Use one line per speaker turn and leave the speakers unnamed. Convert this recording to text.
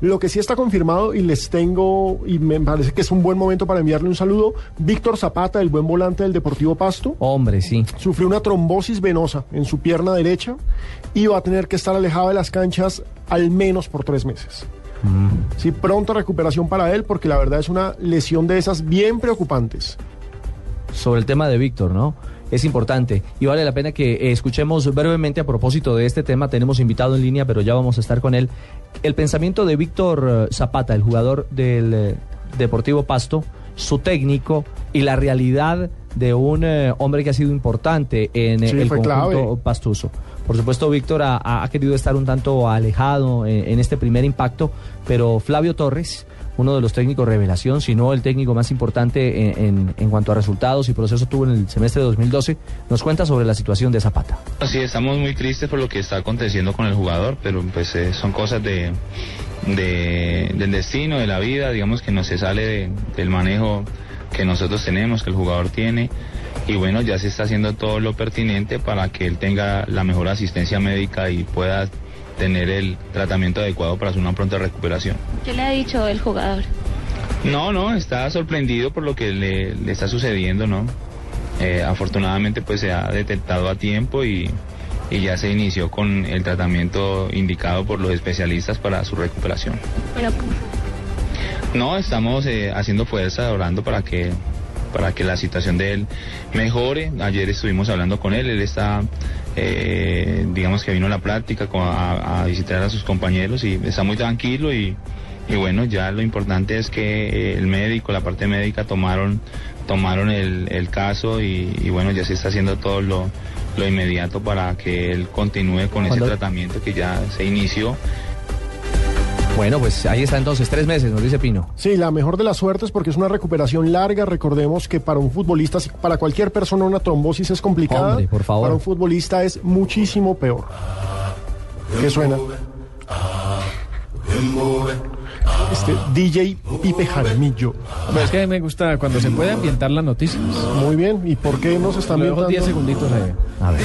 Lo que sí está confirmado y les tengo, y me parece que es un buen momento para enviarle un saludo, Víctor Zapata, el buen volante del Deportivo Pasto,
Hombre, sí.
sufrió una trombosis venosa en su pierna derecha y va a tener que estar alejado de las canchas al menos por tres meses. Sí, pronta recuperación para él porque la verdad es una lesión de esas bien preocupantes.
sobre el tema de Víctor, ¿no? Es importante y vale la pena que escuchemos brevemente a propósito de este tema. Tenemos invitado en línea, pero ya vamos a estar con él. El pensamiento de Víctor eh, Zapata, el jugador del eh, Deportivo Pasto, su técnico y la realidad de un eh, hombre que ha sido importante en eh,
Sí,
el
fue
conjunto
clave.
pastuso. Por supuesto, Víctor ha, querido estar un tanto alejado eh, en este primer impacto, pero Flavio Torres, uno de los técnicos revelación, si no el técnico más importante en, en- en cuanto a resultados y proceso tuvo en el semestre de 2012, nos cuenta sobre la situación de Zapata.
Sí, estamos muy tristes por lo que está aconteciendo con el jugador, pero pues eh, son cosas de, de- del destino, de la vida, digamos que no se sale de- del manejo que nosotros tenemos, que el jugador tiene, y bueno, ya se está haciendo todo lo pertinente para que él tenga la mejor asistencia médica y pueda tener el tratamiento adecuado para su una pronta recuperación.
¿Qué le ha dicho el jugador?
No, no, está sorprendido por lo que le, le está sucediendo, ¿no? Eh, afortunadamente pues se ha detectado a tiempo y, y ya se inició con el tratamiento indicado por los especialistas para su recuperación.
Pero,
No, estamos eh, haciendo fuerza, orando para que para que la situación de él mejore. Ayer estuvimos hablando con él, él está, eh, digamos que vino a la práctica a, a visitar a sus compañeros y está muy tranquilo y, y bueno, ya lo importante es que eh, el médico, la parte médica tomaron tomaron el, el caso y, y bueno, ya se está haciendo todo lo, lo inmediato para que él continúe con ese tratamiento que ya se inició.
Bueno, pues ahí está entonces, tres meses, nos dice Pino.
Sí, la mejor de las suertes porque es una recuperación larga. Recordemos que para un futbolista, para cualquier persona una trombosis es complicada.
Hombre, por favor.
Para un futbolista es muchísimo peor. ¿Qué suena? Este DJ Pipe Jaramillo.
Pero es que me gusta cuando se puede ambientar las noticias.
Muy bien. ¿Y por qué nos
dejo
ambientando?
10 segunditos ahí.
A ver.